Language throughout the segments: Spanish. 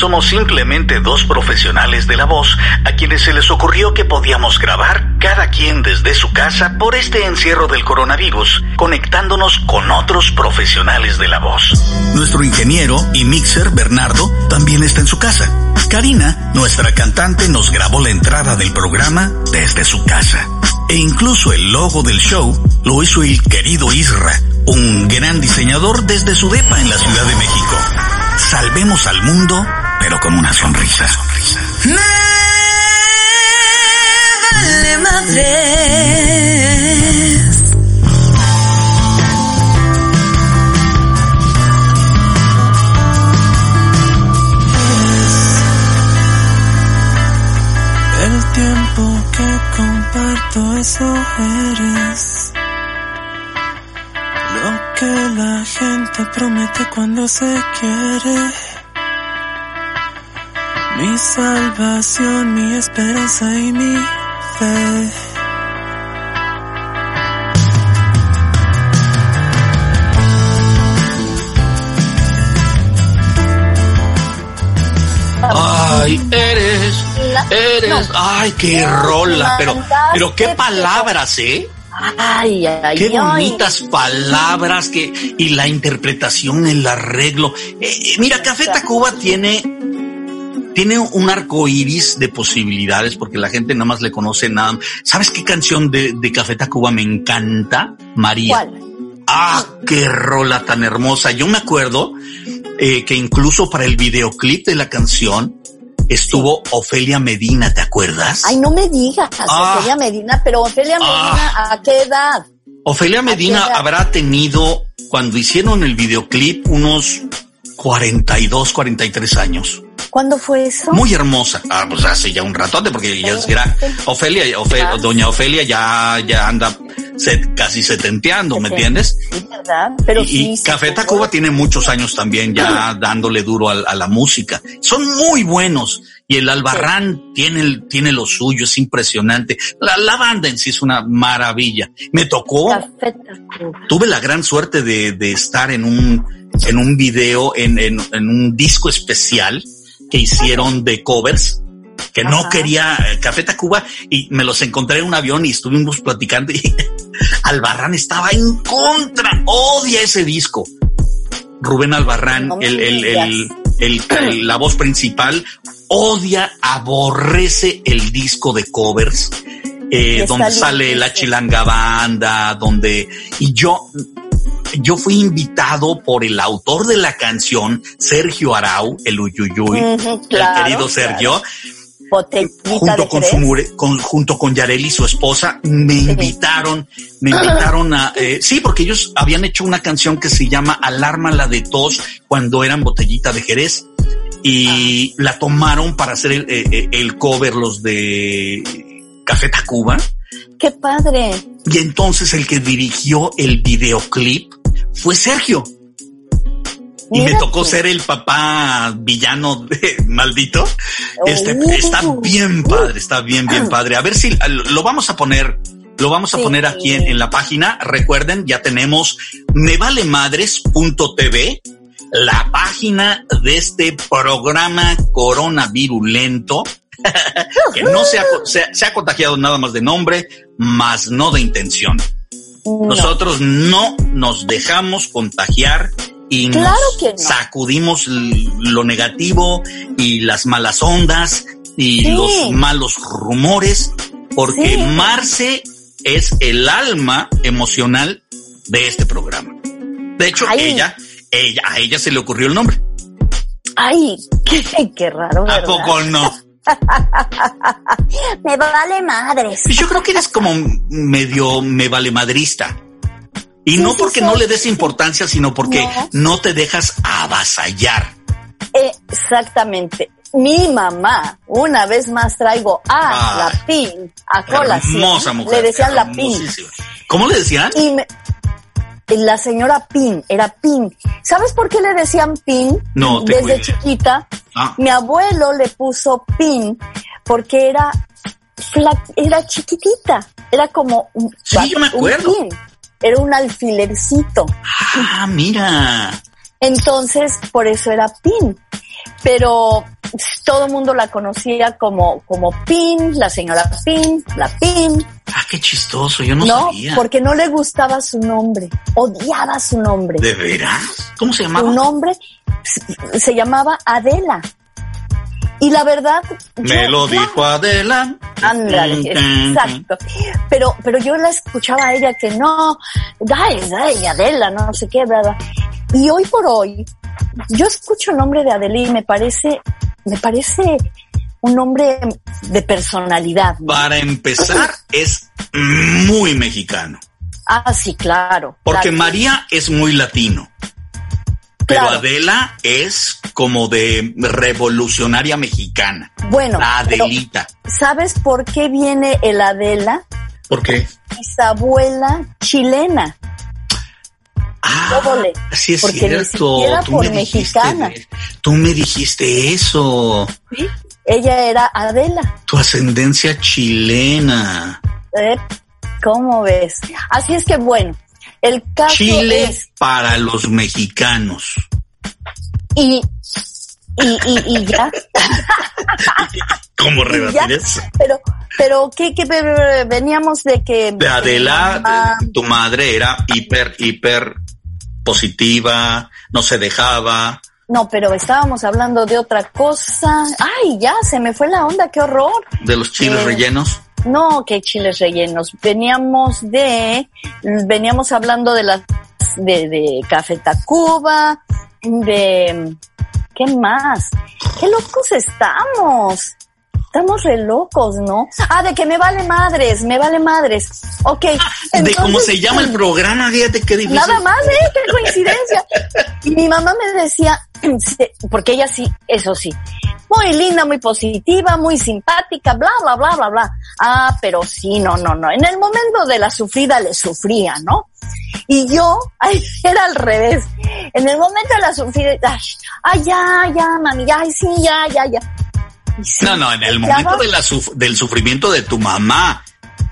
Somos simplemente dos profesionales de la voz a quienes se les ocurrió que podíamos grabar cada quien desde su casa por este encierro del coronavirus, conectándonos con otros profesionales de la voz. Nuestro ingeniero y mixer Bernardo también está en su casa. Karina, nuestra cantante, nos grabó la entrada del programa desde su casa. E incluso el logo del show lo hizo el querido Isra, un gran diseñador desde su depa en la Ciudad de México. Salvemos al mundo, pero con una sonrisa. Me vale madres. El tiempo que comparto, eso eres. Lo que la gente promete cuando se quiere. Mi salvación, mi esperanza y mi fe. Ay, eres, eres, ay, qué rola, pero, pero qué palabras, ¿eh? Ay, ay, Qué ay. bonitas palabras que y la interpretación, el arreglo. Eh, eh, mira, Café Tacuba tiene tiene un arco iris de posibilidades porque la gente nada más le conoce nada. ¿Sabes qué canción de, de Café Tacuba me encanta? María. ¿Cuál? Ah, qué rola tan hermosa. Yo me acuerdo eh, que incluso para el videoclip de la canción estuvo Ofelia Medina, ¿te acuerdas? Ay, no me digas, Ah. Ofelia Medina, pero Ofelia Medina, ¿a qué edad? Ofelia Medina edad? habrá tenido, cuando hicieron el videoclip, unos 42, 43 años. ¿Cuándo fue eso? Muy hermosa. Ah, pues hace ya un ratote, porque ya era Ofelia, Ofe- Ah. doña Ofelia ya, ya anda se- casi setenteando, ¿me entiendes? Sí, ¿verdad? Pero y, sí. y Café sí, Tacuba tiene muchos años también ya dándole duro a, a la música. Son muy buenos. Y el Albarrán tiene, tiene lo suyo, es impresionante. La, la banda en sí es una maravilla. Me tocó, Café Tacuba. tuve la gran suerte de, de estar en un, en un video, en, en, en un disco especial que hicieron de covers que no quería eh, Café Tacuba y me los encontré en un avión y estuvimos platicando y Albarrán estaba en contra, odia ese disco. Rubén Albarrán, No el, el, el, la voz principal, odia, aborrece el disco de covers, eh, donde sale la chilanga banda, donde, y yo, yo fui invitado por el autor de la canción, Sergio Arau, el Uyuyuy, claro, el querido Sergio, junto con su con, junto con Yareli, su esposa, me invitaron, me invitaron a, eh, sí, porque ellos habían hecho una canción que se llama Alarma la de tos cuando eran botellita de Jerez y la tomaron para hacer el, eh, eh, el cover los de Café Tacuba. Qué padre. y entonces el que dirigió el videoclip fue Sergio. Y me tocó ser el papá villano de, maldito. Este, Uh. está bien padre, está bien, bien padre. A ver si lo vamos a poner, lo vamos a Sí. poner aquí en, en la página. Recuerden, ya tenemos mevalemadres.tv, la página de este programa coronavirulento, que no se ha, se, ha- se ha contagiado nada más de nombre, más no de intención. No. Nosotros no nos dejamos contagiar y Claro nos que no. sacudimos lo negativo y las malas ondas y Sí. los malos rumores, porque Sí. Marce es el alma emocional de este programa. De hecho, Ay. ella, ella, a ella se le ocurrió el nombre. Ay, qué, qué raro, ¿A ¿verdad? poco no? Me vale madres. Yo creo que eres como medio me vale madrista. Y Sí, no sí porque no le des importancia, sino porque No. no te dejas avasallar. Exactamente. Mi mamá, una vez más traigo a Ay, la PIN, a colación. Hermosa mujer. Le decían la PIN. ¿Cómo le decían? Y me- la señora Pin, era Pin. ¿Sabes por qué le decían Pin? No, Desde chiquita, Ah. mi abuelo le puso Pin porque era era chiquitita, era como un, Sí, yo me un acuerdo. pin, era un alfilercito. Ah, mira. Entonces, por eso era Pin. Pero todo el mundo la conocía como, como Pin, la señora Pin, la Pin. Ah, qué chistoso, yo no, No, sabía. porque no le gustaba su nombre, odiaba su nombre. ¿De veras? ¿Cómo se Su llamaba? nombre se- llamaba Adela. Y la verdad... Me yo- lo dijo Adela. Ándale, exacto. Pero, pero yo la escuchaba a ella que no, ay, ay, Adela, no sé qué, verdad. Y hoy por hoy, yo escucho el nombre de Adela y me parece, me parece un nombre de personalidad. ¿no? Para empezar, es muy mexicano. Ah, sí, claro. Porque claro. María es muy latino. Pero Claro. Adela es como de revolucionaria mexicana. Bueno, La Adelita. ¿sabes por qué viene el Adela? ¿Por qué? Bisabuela chilena. Ah, Óvole, sí es porque ni cierto. siquiera Tú por me dijiste mexicana. de- tú me dijiste eso. ¿sí? Ella era Adela. Tu ascendencia chilena. ¿eh? ¿Cómo ves? Así es que bueno, el caso Chile es para los mexicanos. y y, y, y ya, ¿Cómo rebatir eso? pero pero qué, qué veníamos de que De Adela, Ah, de- tu madre era hiper, hiper positiva, no se dejaba. no, pero estábamos hablando de otra cosa. Ay, ya se me fue la onda, qué horror. De los chiles Eh, rellenos. No, que chiles rellenos. Veníamos de, veníamos hablando de las, de, de Café Tacuba, de, ¿qué más? ¿Qué locos estamos? Estamos re locos, ¿no? Ah, de que me vale madres, me vale madres. Ok. de cómo se llama el programa, fíjate qué difícil. Nada más, ¿eh? Qué coincidencia. Y mi mamá me decía, porque ella sí, eso sí, muy linda, muy positiva, muy simpática, bla, bla, bla, bla, bla. Ah, pero sí, no, no, no. En el momento de la sufrida le sufría, ¿no? Y yo, ay, era al revés. En el momento de la sufrida, ay, ay, ya, ya, mami, ya, ay, sí, ya, ya, ya. Sí, No, no, en el momento va- de la suf- del sufrimiento de tu mamá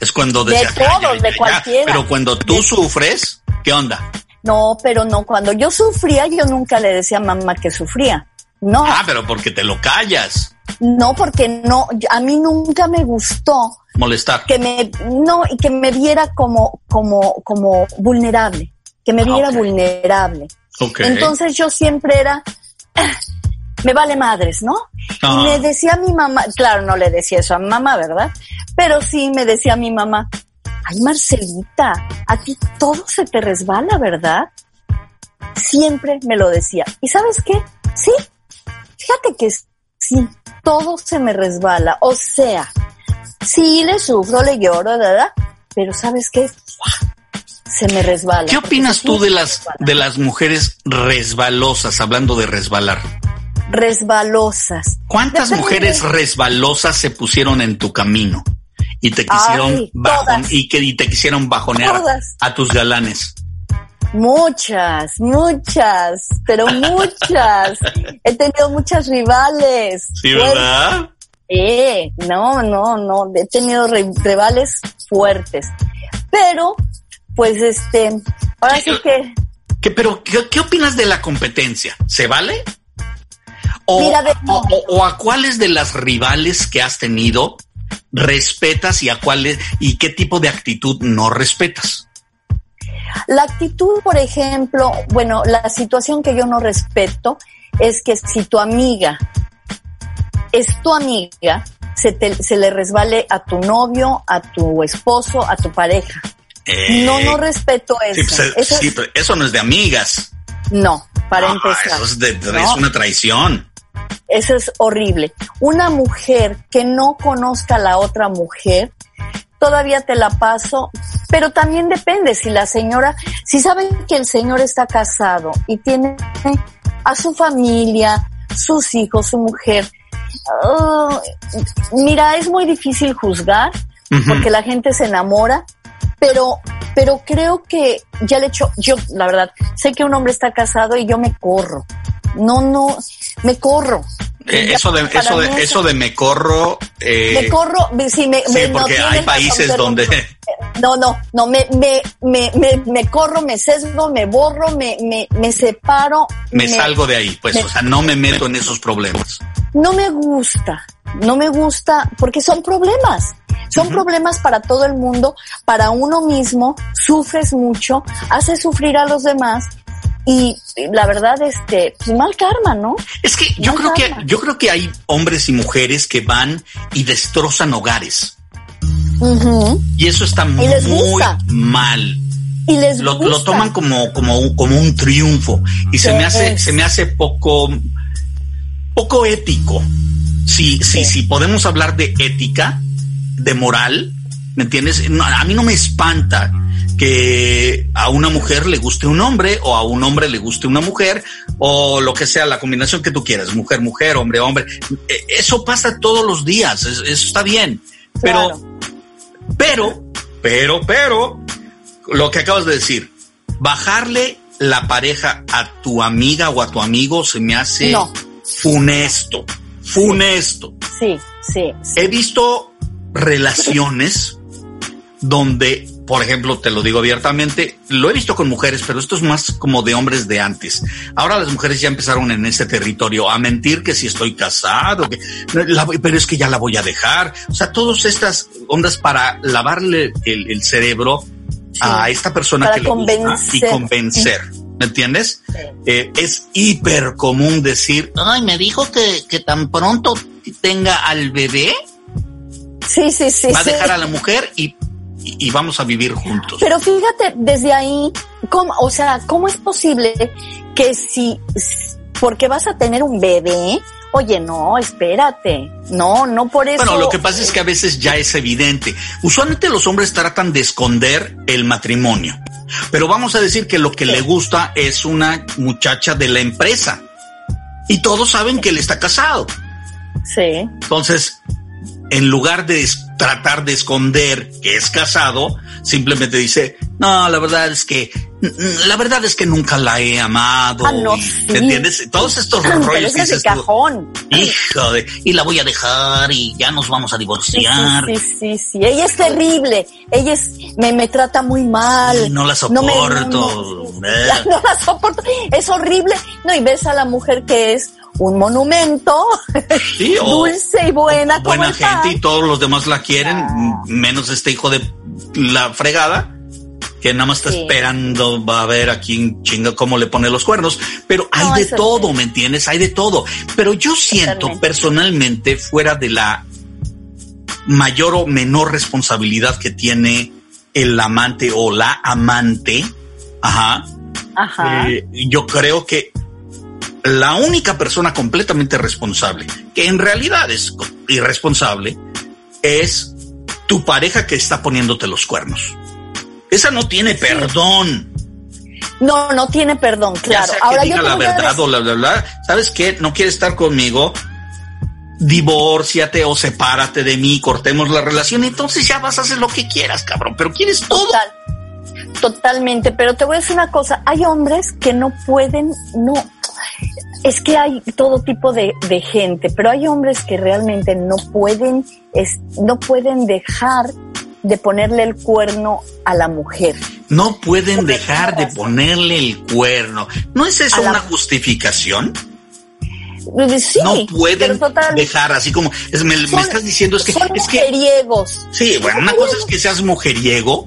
es cuando De todos, "Ya, ya, de ya". cualquiera. Pero cuando tú sufres, ¿qué onda? No, pero no, cuando yo sufría, yo nunca le decía a mamá que sufría. No. Ah, pero porque te lo callas. No, porque no, a mí nunca me gustó Molestar. que me, no, y que me viera como, como, como vulnerable, que me Ah, viera vulnerable. Ok. Entonces yo siempre era, "Ah, me vale madres, ¿no? Ah. Y me decía mi mamá, claro, no le decía eso a mi mamá, ¿verdad? Pero sí me decía mi mamá, ay Marcelita, a ti todo se te resbala, ¿verdad? Siempre me lo decía. ¿Y sabes qué? Sí, fíjate que sí, todo se me resbala. O sea, sí le sufro, le lloro, ¿verdad? Pero ¿sabes qué? Se me resbala. ¿Qué opinas tú de las de las mujeres resbalosas, hablando de resbalar? Resbalosas? ¿Cuántas mujeres resbalosas se pusieron en tu camino y te quisieron Ay, bajon- y que y te quisieron bajonear Todas. a tus galanes? Muchas, muchas, pero muchas. He tenido muchas rivales. Sí, fuertes. ¿verdad? Eh, no, no, no, he tenido ri- rivales fuertes. Pero, pues este, ahora sí que, ¿Qué, pero ¿qué, qué opinas de la competencia? ¿Se vale? O, Mira, de- o- o- o a cuáles de las rivales que has tenido respetas y a cuáles y qué tipo de actitud no respetas? la actitud, por ejemplo, bueno, la situación que yo no respeto es que si tu amiga es tu amiga, se, te- se le resbale a tu novio, a tu esposo, a tu pareja. Eh, No, no respeto sí, eso. pues, Eso- sí, pero eso no es de amigas. no, para Ah, empezar. Eso es, de- de- No. es una traición. Eso es horrible. Una mujer que no conozca a la otra mujer, todavía te la paso, pero también depende si la señora, si saben que el señor está casado y tiene a su familia, sus hijos, su mujer. ah, mira, es muy difícil juzgar porque la gente se enamora, pero pero creo que ya le hecho, yo la verdad, sé que un hombre está casado y yo me corro. No, no, me corro. Eh, eso de eso de eso de me corro eh, me corro sí me, sí, porque hay países donde no no no me me, me me me corro me sesgo me borro me me, me separo me, salgo de ahí pues o sea no me meto en esos problemas no me gusta no me gusta porque son problemas son problemas para todo el mundo, para uno mismo, sufres mucho, haces sufrir a los demás y la verdad este pues mal karma no es que yo creo que yo creo que hay hombres y mujeres que van y destrozan hogares. Y eso está muy mal. Y les lo, lo, toman como como como un triunfo. Y se me hace se me hace poco poco ético. Si si si podemos hablar de ética de moral ¿me entiendes? a mí no me espanta que a una mujer le guste un hombre o a un hombre le guste una mujer o lo que sea, la combinación que tú quieras, mujer, mujer, hombre, hombre. E, eso pasa todos los días, eso está bien. Pero, pero, pero, pero, lo que acabas de decir, bajarle la pareja a tu amiga o a tu amigo se me hace funesto, funesto. sí, sí. He visto relaciones donde, por ejemplo, te lo digo abiertamente, lo he visto con mujeres, pero esto es más como de hombres de antes. Ahora las mujeres ya empezaron en ese territorio a mentir que si estoy casado, que, pero es que ya la voy a dejar. O sea, todas estas ondas para lavarle el, cerebro a esta persona que le gusta y convencer. ¿Me entiendes? Eh, es hiper común decir, ay, me dijo que, que tan pronto tenga al bebé. Sí, sí, sí. Va a dejar a la mujer y y, vamos a vivir juntos. Pero fíjate, desde ahí, ¿cómo, o sea, ¿cómo es posible que si, porque vas a tener un bebé, Oye, no, espérate. No, no por eso. Bueno, lo que pasa es que a veces ya es evidente. Usualmente los hombres tratan de esconder el matrimonio. Pero vamos a decir que lo que le gusta es una muchacha de la empresa. Y todos saben que él está casado. Sí. Entonces, en lugar de tratar de esconder que es casado, simplemente dice, no, la verdad es que, la verdad es que nunca la he amado. Ah, no, entiendes? Todos estos rollos que dices cajón. hijo de, y la voy a dejar y ya nos vamos a divorciar. Sí, sí, sí, ella es terrible, ella es, me, me trata muy mal. no la soporto. no, no la soporto, es horrible. No, y ves a la mujer que es un monumento dulce y buena. Buena gente y todos los demás la quieren, menos este hijo de la fregada que nada más está esperando, va a ver a quién chinga cómo le pone los cuernos, pero hay de todo, ¿me entiendes? Hay de todo. Pero yo siento personalmente, fuera de la mayor o menor responsabilidad que tiene el amante o la amante, ajá, ajá. Eh, yo creo que la única persona completamente responsable, que en realidad es irresponsable, es tu pareja que está poniéndote los cuernos. Esa no tiene perdón. No, no tiene perdón, claro. Ahora diga la verdad o la bla, bla, ¿Sabes qué? No quiere estar conmigo. Divórciate o sepárate de mí, cortemos la relación. Entonces ya vas a hacer lo que quieras, cabrón. Pero quieres todo. Total, totalmente. Pero te voy a decir una cosa. Hay hombres que no pueden, no, es que hay todo tipo de, gente, pero hay hombres que realmente no pueden, no pueden dejar de ponerle el cuerno a la mujer. No pueden dejar de ponerle el cuerno. ¿No es eso una justificación? Sí, no pueden dejar así como me, estás diciendo es que son es mujeriegos. sí bueno una cosa es que seas mujeriego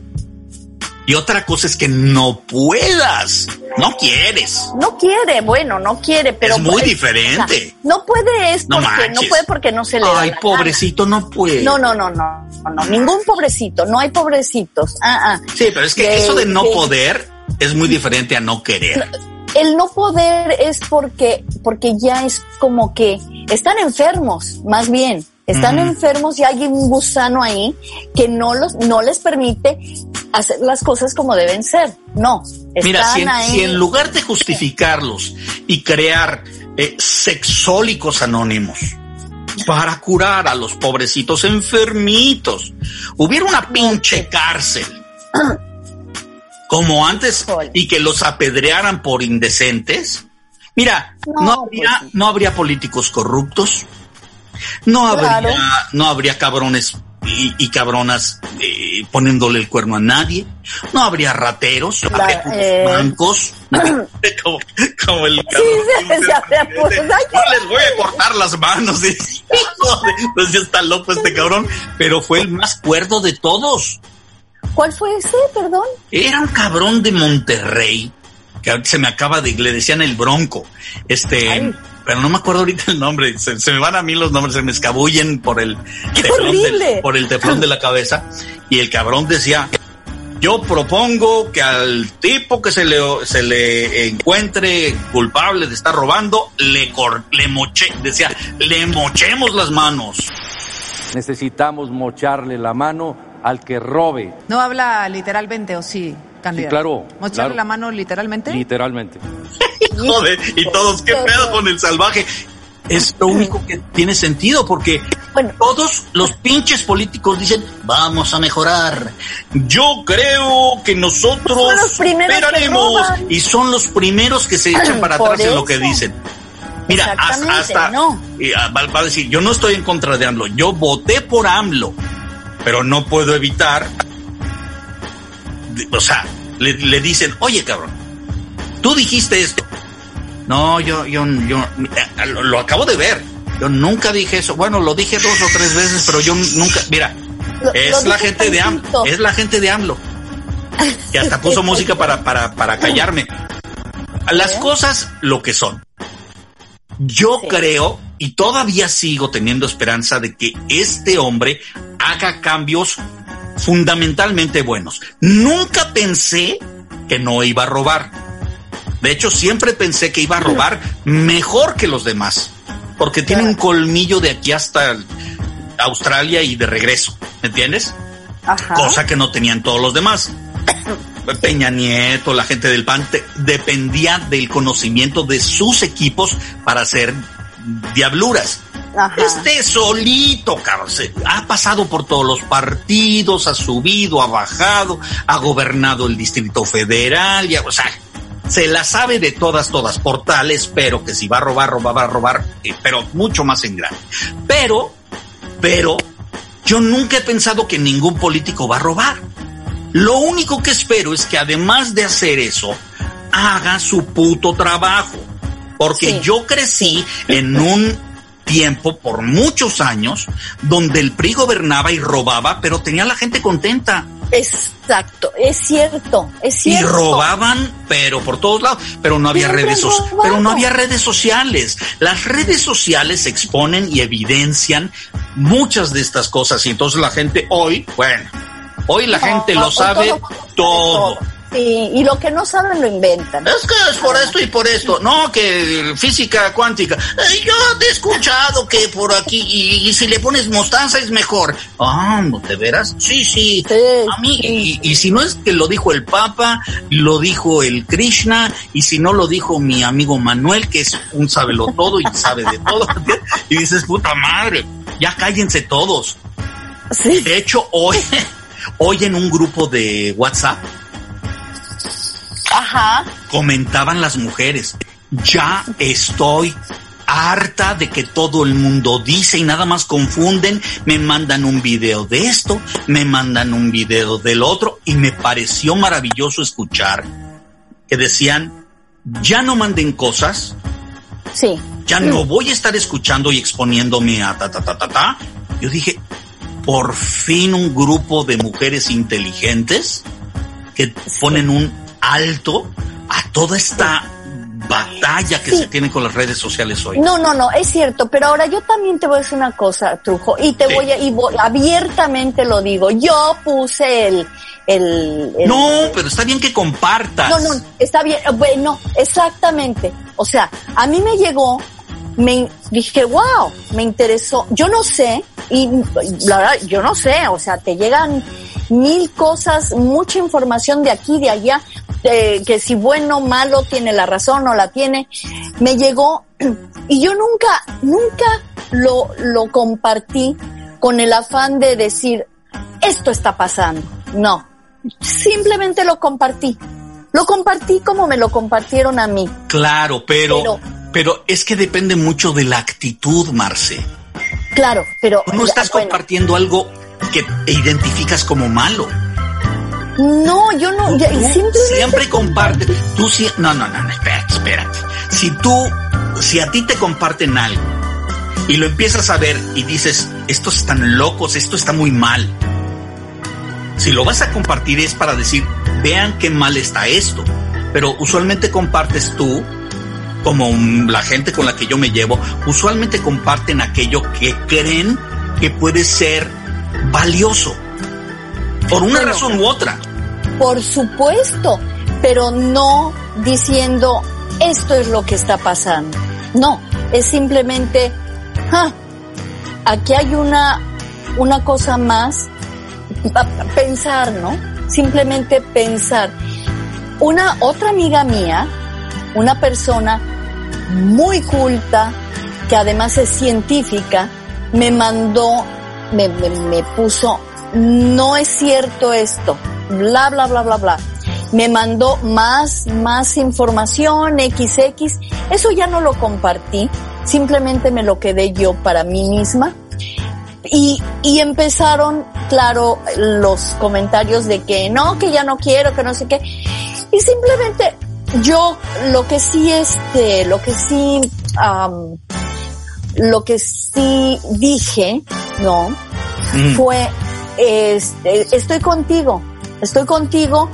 y otra cosa es que no puedas. No quieres. No quiere, bueno, no quiere, pero. Es muy diferente. no puede es porque no, puede porque no se le Ay, pobrecito, no puede. No, no, no, no, no, ningún pobrecito, no hay pobrecitos. Ah, ah. Sí, pero es que eso de no poder es muy diferente a no querer. El no poder es porque, porque ya es como que están enfermos, más bien. Están enfermos y hay un gusano ahí que no los, no les permite hacer las cosas como deben ser. No. Mira, si en, lugar de justificarlos y crear eh, sexólicos anónimos para curar a los pobrecitos enfermitos, hubiera una pinche cárcel como antes y que los apedrearan por indecentes. Mira, no, No, habría, pues sí. no habría políticos corruptos, no habría, Claro. no habría cabrones y, y cabronas eh, poniéndole el cuerno a nadie, no habría rateros, La- habría eh. mancos, como, como el cabrón. se No les voy a cortar las manos. Hijo de- Pues ya está loco este cabrón, pero fue el más cuerdo de todos. ¿Cuál fue ese, perdón? Era un cabrón de Monterrey, que ahorita se me acaba de, le decían el bronco, este, Ay. pero no me acuerdo ahorita el nombre, se, se me van a mí los nombres, se me escabullen por el ¡Qué teflón del- por el teflón de la cabeza, y el cabrón decía, yo propongo que al tipo que se le, se le encuentre culpable de estar robando, le, cor, le moche, decía, le mochemos las manos. Necesitamos mocharle la mano al que robe, No habla literalmente, ¿o sí, candidato? claro, ¿Mocharle claro. la mano literalmente? literalmente. Joder, y todos, ¿qué pedo con el salvaje? Es lo único que tiene sentido porque Bueno. todos los pinches políticos dicen, vamos a mejorar. Yo creo que nosotros Son los primeros que superaremos". roban. y son los primeros que se echan para Por atrás en lo que dicen. Mira, hasta, no. y, ah, va, a decir, yo no estoy en contra de AMLO, yo voté por AMLO, pero no puedo evitar, o sea, le, le dicen, oye cabrón, tú dijiste esto. No, yo, yo, yo, eh, lo, lo acabo de ver. Yo nunca dije eso. Bueno, lo dije dos o tres veces, pero yo nunca, mira, Lo- es lo la gente de AMLO, es la gente de AMLO. Que hasta puso música para, para, para callarme. Las cosas lo que son. Yo Sí. creo y todavía sigo teniendo esperanza de que este hombre haga cambios fundamentalmente buenos. Nunca pensé que no iba a robar. De hecho, siempre pensé que iba a robar mejor que los demás, porque tiene un colmillo de aquí hasta Australia y de regreso, ¿me entiendes? Ajá. Cosa que no tenían todos los demás. Peña Nieto, la gente del PAN, te- dependía del conocimiento de sus equipos para hacer diabluras. Ajá. Este solito, cabrón, ha pasado por todos los partidos, ha subido, ha bajado, ha gobernado el Distrito Federal, ya, o sea, se la sabe de todas, todas, por tal, espero que si va a robar, robar, va a robar, eh, pero mucho más en grande. Pero, pero, yo nunca he pensado que ningún político va a robar. Lo único que espero es que además de hacer eso, haga su puto trabajo. Porque Sí. yo crecí en un tiempo, por muchos años, donde el PRI gobernaba y robaba, pero tenía a la gente contenta. Exacto, es cierto, es Y cierto. robaban, pero por todos lados, pero no había Siempre redes sociales, pero no había redes sociales. Las redes sociales exponen y evidencian muchas de estas cosas y entonces la gente hoy, bueno, hoy la gente No, lo sabe todo- todo. Sí, y lo que no saben lo inventan. Es que es por esto y por esto. No, que física cuántica. Eh, yo te he escuchado que por aquí, y, y si le pones mostaza es mejor. Ah, ¿de veras? Sí, sí. Sí, A mí, sí. y, y si no es que lo dijo el Papa, lo dijo el Krishna, y si no lo dijo mi amigo Manuel, que es un sabelo todo y sabe de todo. y dices, puta madre, ya cállense todos. Sí. De hecho, hoy, hoy en un grupo de WhatsApp, Ajá. comentaban las mujeres, ya estoy harta de que todo el mundo dice y nada más confunden, me mandan un video de esto, me mandan un video del otro y me pareció maravilloso escuchar que decían, ya no manden cosas, Sí. ya no voy a estar escuchando y exponiéndome a ta ta ta ta ta. Yo dije, por fin un grupo de mujeres inteligentes que ponen un alto a toda esta batalla que Sí. se tiene con las redes sociales hoy. No, no, no, es cierto, pero ahora yo también te voy a decir una cosa, Trujo, y te Sí. voy a, y voy- abiertamente lo digo, yo puse el, el, el- No, pero está bien que compartas. no, no, está bien, eh, bueno, exactamente, o sea, a mí me llegó, me dije, wow, me interesó, yo no sé, y la verdad, yo no sé, o sea, te llegan mil cosas, mucha información de aquí, de allá, de que si bueno, malo, tiene la razón, no la tiene, me llegó, y yo nunca, nunca lo, lo compartí con el afán de decir, esto está pasando, no. simplemente lo compartí. Lo compartí como me lo compartieron a mí. Claro, pero, pero, Pero- es que depende mucho de la actitud, Marce. Claro, pero Tú no estás bueno, compartiendo algo que identificas como malo. no, yo no, ya- simplemente siempre compartes. Tú sí. No, no, no, no, espérate, espérate. Si tú, si a ti te comparten algo y lo empiezas a ver y dices, estos están locos, esto está muy mal. Si lo vas a compartir es para decir, vean qué mal está esto. Pero usualmente compartes tú, como la gente con la que yo me llevo, usualmente comparten aquello que creen que puede ser valioso. Por una Bueno. razón u otra. Por supuesto, pero no diciendo esto es lo que está pasando. No, es simplemente, "Ah, aquí hay una, una cosa más, pensar, ¿no? Simplemente pensar. Una otra amiga mía, una persona muy culta, que además es científica, me mandó, me, me, me puso, no es cierto esto, bla, bla, bla, bla, bla. Me mandó más, más información, XX. Eso ya no lo compartí, simplemente me lo quedé yo para mí misma. Y, y empezaron, claro, los comentarios de que no, que ya no quiero, que no sé qué. Y simplemente yo lo que sí, este, lo que sí, lo que sí dije, ¿no? Mm. Fue, este, estoy contigo, estoy contigo.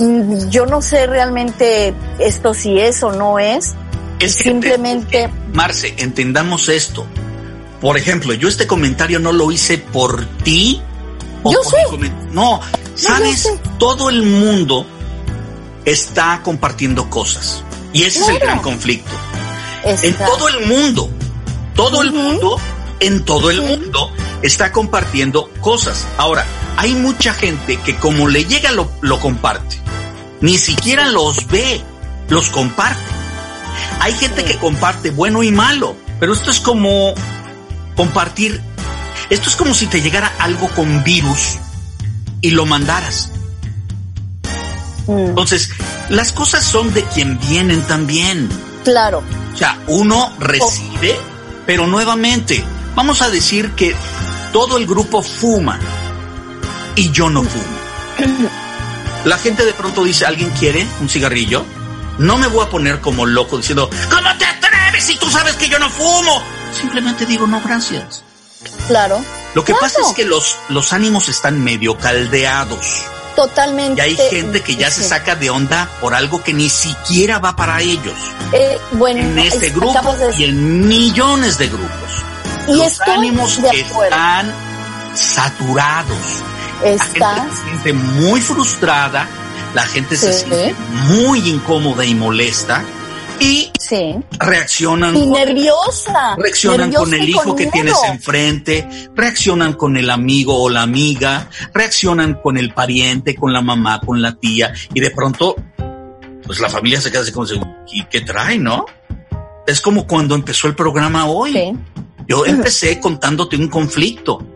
Mm, Yo no sé realmente esto si es o no es. Es que Simplemente, Marce, entendamos esto. Por ejemplo, yo este comentario no lo hice por ti. o Yo por sé. No, sabes, todo el mundo está compartiendo cosas. Y ese es el gran conflicto. En todo el mundo, todo el mundo, en todo el mundo está compartiendo cosas. Ahora, hay mucha gente que como le llega lo, lo comparte. Ni siquiera los ve, los comparte. Hay gente que comparte bueno y malo, pero esto es como compartir. Esto es como si te llegara algo con virus y lo mandaras. Entonces, las cosas son de quien vienen también. claro, O sea, uno recibe, pero nuevamente, vamos a decir que todo el grupo fuma y yo no fumo. La gente de pronto dice, ¿alguien quiere un cigarrillo? No me voy a poner como loco diciendo, ¿cómo te atreves si tú sabes que yo no fumo? Simplemente digo, no, gracias. claro. Lo que Claro. pasa es que los, los ánimos están medio caldeados y Totalmente. hay gente que ya se saca de onda por algo que ni siquiera va para ellos. Eh, bueno, En este es- grupo de y en millones de grupos. Y Los ánimos están saturados. La gente se siente muy frustrada, la gente se siente muy incómoda y molesta y sí. reaccionan Y con- nerviosa. Reaccionan nerviosa con el hijo con que miedo. tienes enfrente, reaccionan con el amigo o la amiga, reaccionan con el pariente, con la mamá, con la tía, y de pronto, pues la familia se queda así como, ¿y qué trae, no? Es como cuando empezó el programa hoy. Sí. Yo empecé contándote un conflicto.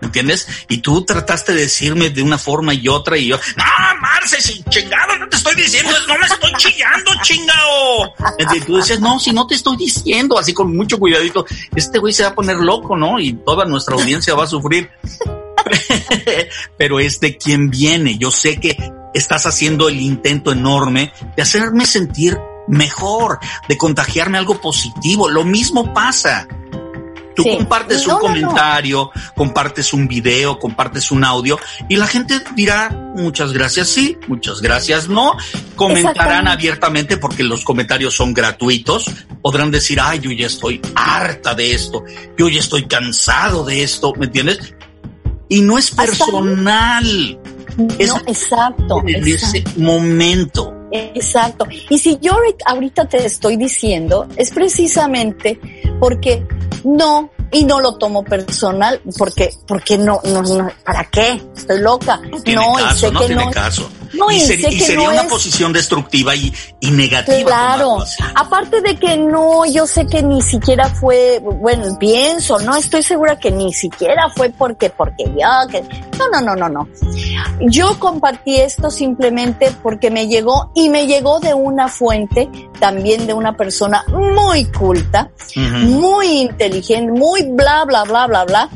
¿Me entiendes? Y tú trataste de decirme de una forma y otra y yo, no, Marce, sin chingado, no te estoy diciendo, no me estoy chillando, chingao. Y tú decías, no, si no te estoy diciendo, así con mucho cuidadito, este güey se va a poner loco, ¿no? Y toda nuestra audiencia va a sufrir. Pero es de quien viene. Yo sé que estás haciendo el intento enorme de hacerme sentir mejor, de contagiarme algo positivo. Lo mismo pasa. Tú Sí. compartes No, un no, no. comentario, compartes un video, compartes un audio y la gente dirá muchas gracias sí, muchas gracias no. Comentarán abiertamente porque los comentarios son gratuitos. Podrán decir, ay, yo ya estoy harta de esto, yo ya estoy cansado de esto, ¿me entiendes? Y no es personal, es No, exacto. en exacto. ese momento. Exacto. Y si yo ahorita te estoy diciendo, es precisamente porque no, y no lo tomo personal, porque, porque no, no, no, ¿para qué? Estoy loca. No tiene no, y sé no que tiene no. caso. No, y, ser- y que sería no una es- posición destructiva y, y negativa. Claro. Aparte de que no, yo sé que ni siquiera fue, bueno, pienso, no estoy segura que ni siquiera fue porque, porque yo, que, no, no, no, no, no. Yo compartí esto simplemente porque me llegó y me llegó de una fuente, también de una persona muy culta, muy inteligente, muy bla, bla, bla, bla, bla.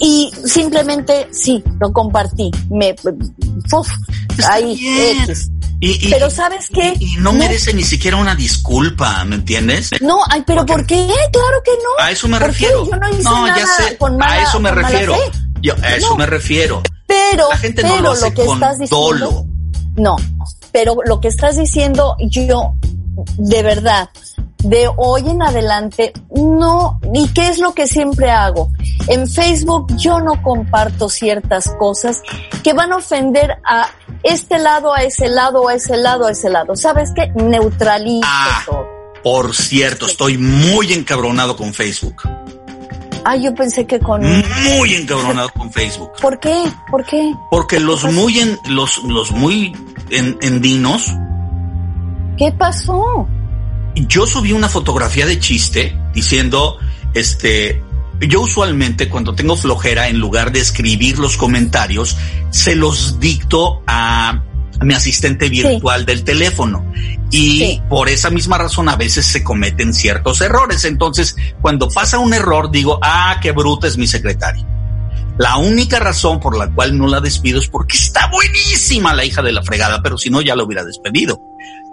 Y simplemente sí, lo compartí. Me, uf, ahí. X. Y, y- Pero ¿sabes qué? y no, merece ni siquiera una disculpa, ¿me entiendes? No, ay, pero ¿por qué? Claro que no. A eso me refiero. Yo no hice nada ya sé. con mala- a eso me refiero. Yo, a eso No. me refiero. Pero, La gente pero no lo hace que con estás diciendo, dolo. no, pero lo que estás diciendo, yo, de verdad, de hoy en adelante, no, ¿y qué es lo que siempre hago? En Facebook yo no comparto ciertas cosas que van a ofender a este lado, a ese lado, a ese lado, a ese lado. ¿Sabes qué? Neutralizo Ah. todo. Por cierto, estoy muy encabronado con Facebook. Ah, yo pensé que con... Muy encabronado con Facebook. ¿Por qué? ¿Por qué? Porque los muy en, los, los muy en, endinos, ¿Qué pasó? Yo subí una fotografía de chiste diciendo, este, yo usualmente cuando tengo flojera, en lugar de escribir los comentarios, se los dicto a, a mi asistente virtual del teléfono. Y Sí. por esa misma razón a veces se cometen ciertos errores. Entonces, cuando pasa un error, digo, ah, qué bruta es mi secretaria. La única razón por la cual no la despido es porque está buenísima la hija de la fregada, pero si no ya la hubiera despedido.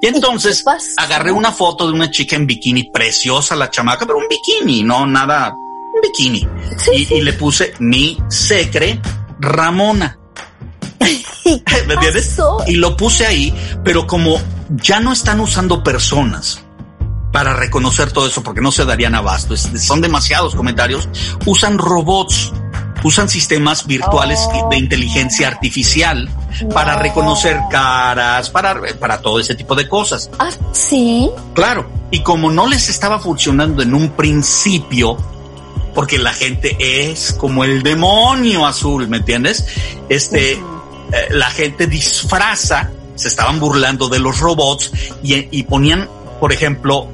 Y entonces agarré una foto de una chica en bikini, preciosa la chamaca, pero un bikini, no nada, un bikini. Sí, y, sí. y le puse mi secre Ramona. ¿Y qué ¿Me entiendes? pasó? Y lo puse ahí, pero como ya no están usando personas para reconocer todo eso, porque no se darían abasto, es- son demasiados comentarios, usan robots, usan sistemas virtuales Oh. de inteligencia artificial para No. reconocer caras, para, para todo ese tipo de cosas. Ah, sí. Claro, y como no les estaba funcionando en un principio, porque la gente es como el demonio azul, ¿me entiendes? Este, eh, la gente disfraza, se estaban burlando de los robots y, y ponían, por ejemplo,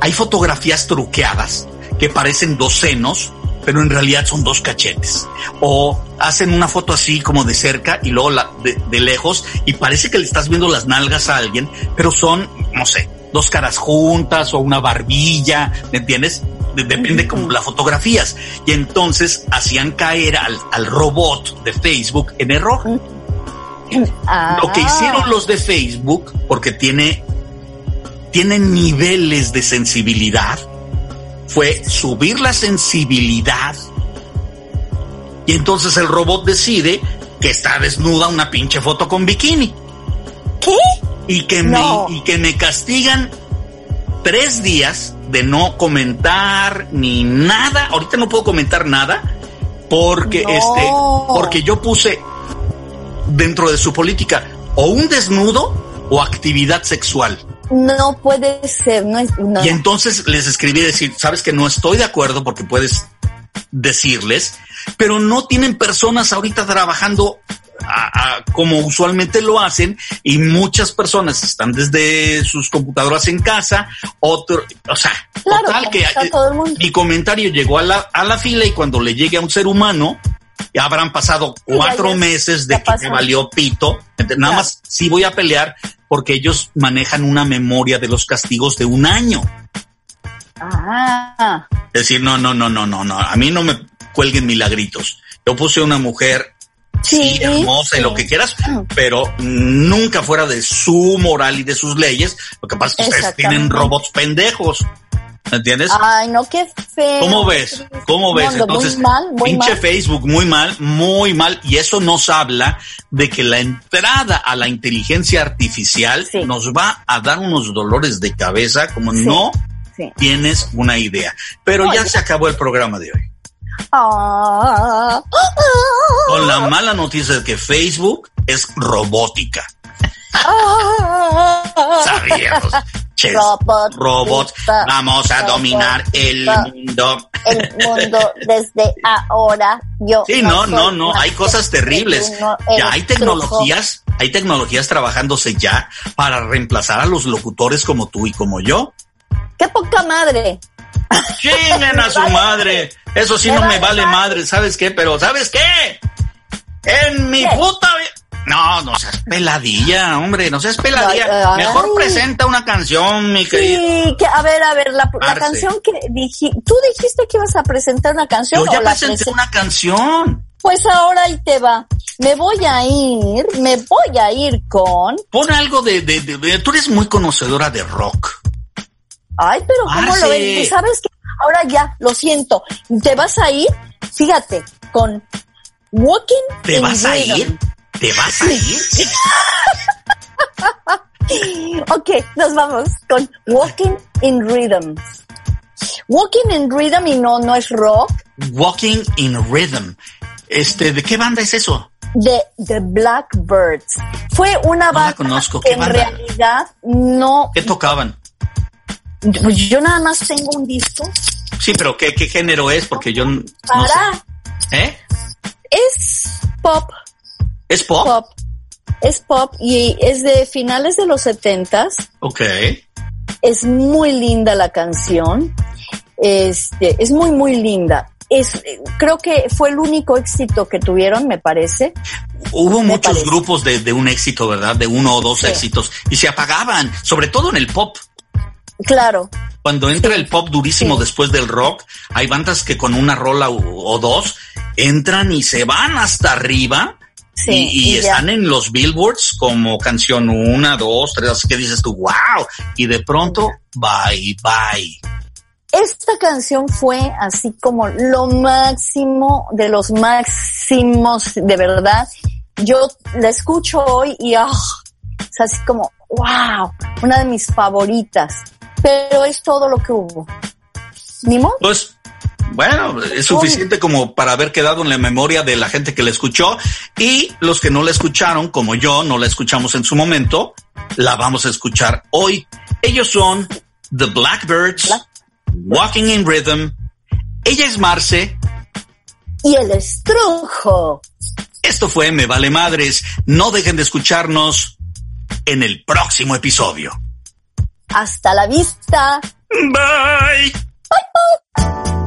hay fotografías truqueadas que parecen dos senos, pero en realidad son dos cachetes. O hacen una foto así como de cerca y luego la, de, de lejos y parece que le estás viendo las nalgas a alguien, pero son, no sé, dos caras juntas o una barbilla, ¿me entiendes? De- depende como la fotografías. Y entonces hacían caer al, al robot de Facebook en error. Ah. Lo que hicieron los de Facebook, porque tiene, tienen niveles de sensibilidad, fue subir la sensibilidad y entonces el robot decide que está desnuda una pinche foto con bikini ¿Qué? y que No. me y que me castigan tres días de no comentar ni nada. Ahorita no puedo comentar nada porque No. este porque yo puse dentro de su política o un desnudo o actividad sexual. No puede ser, no es, no. Y entonces les escribí decir, sabes que no estoy de acuerdo porque puedes decirles, pero no tienen personas ahorita trabajando a- a- como usualmente lo hacen y muchas personas están desde sus computadoras en casa, otro, o sea, Claro, total que todo el mundo. mi comentario llegó a la, a la fila y cuando le llegue a un ser humano, ya habrán pasado cuatro meses de que me valió pito. Nada Claro. más sí voy a pelear porque ellos manejan una memoria de los castigos de un año. Ah, Es decir, no, no, no, no, no, no. A mí no me cuelguen milagritos. Yo puse una mujer, sí, Sí, hermosa y lo que quieras, Mm. pero nunca fuera de su moral y de sus leyes. Lo que pasa es que ustedes tienen robots pendejos. ¿Me entiendes? ay, no, qué feo. ¿Cómo ves? ¿Cómo ves? Entonces, muy mal, muy pinche mal. Facebook, muy mal, muy mal. Y eso nos habla de que la entrada a la inteligencia artificial Sí. nos va a dar unos dolores de cabeza como Sí. no Sí. tienes una idea. Pero No, ya- se acabó el programa de hoy. Ah, Con la mala noticia de que Facebook es robótica. ah, Sabíamos. Robot, robots, vamos a dominar el mundo. el mundo desde ahora. Yo Sí, no, no, no, hay cosas terribles. Ya hay tecnologías, hay tecnologías trabajándose ya para reemplazar a los locutores como tú y como yo. ¡Qué poca madre! Chinguen a su madre. Eso sí no me vale madre. ¿sabes qué? Pero ¿sabes qué? En mi puta No, no seas peladilla, hombre, no seas peladilla. Ay. Mejor presenta una canción, mi querido. Sí, que, a ver, a ver, la, canción que dije, tú dijiste que ibas a presentar una canción Yo ya o presenté presen- una canción. Pues ahora ahí te va. Me voy a ir, me voy a ir con. Pon algo de, de, de- de- Tú eres muy conocedora de rock. Ay, pero ¿cómo lo ves? ¿Y ¿Sabes qué? Ahora ya, lo siento. Te vas a ir, fíjate, con Walking ¿Te vas a Rhythm. ir? ¿Te vas a ir? Ok, nos vamos con Walking in Rhythm. Walking in Rhythm y no, no es rock, Walking in Rhythm. Este, ¿de qué banda es eso? de The Blackbirds. Fue una No la banda conozco. que ¿Qué en banda? realidad no... ¿Qué tocaban? Pues yo nada más tengo un disco Sí, pero ¿qué, qué género es? Porque yo no sé. para... ¿Eh? Es pop, ¿Es pop? pop. Es pop y es de finales de los setentas. Ok. Es muy linda la canción. Este, es muy, muy linda. Es, creo que fue el único éxito que tuvieron, me parece. Hubo Me muchos parece. grupos de, de un éxito, ¿verdad? De uno o dos Sí. éxitos. Y se apagaban, sobre todo en el pop. Claro, Cuando entra el pop durísimo Sí. después del rock, hay bandas que con una rola o, o dos entran y se van hasta arriba. Sí, y, y y ya. están en los billboards como canción una, dos, tres, que dices tú, wow. Y de pronto, bye, bye. esta canción fue así como lo máximo de los máximos, de verdad. Yo la escucho hoy y ah, es así como, wow, una de mis favoritas. Pero es todo lo que hubo. ¿Ni modo? Pues, bueno, es suficiente como para haber quedado en la memoria de la gente que la escuchó y los que no la escucharon, como yo, no la escuchamos en su momento, la vamos a escuchar hoy. Ellos son The Blackbirds, Black- Walking in Rhythm. Ella es Marce. Y el estrujo. Esto fue Me Vale Madres. No dejen de escucharnos en el próximo episodio. Hasta la vista. Bye. Walking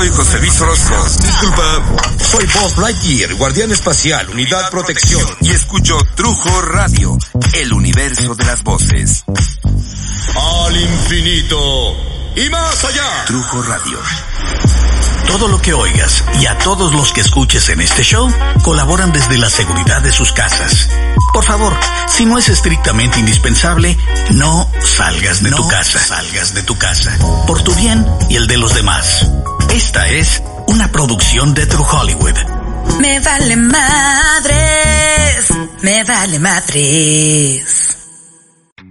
soy José Luis Orozco. Disculpa, soy Bob Lightyear, guardián espacial, unidad protección. Y escucho Trujo Radio, el universo de las voces. Al infinito y más allá. Trujo Radio. Todo lo que oigas y a todos los que escuches en este show colaboran desde la seguridad de sus casas. Por favor, si no es estrictamente indispensable, no salgas de tu casa. Salgas de tu casa. Por tu bien y el de los demás. Esta es una producción de True Hollywood. Me vale madres, me vale madres.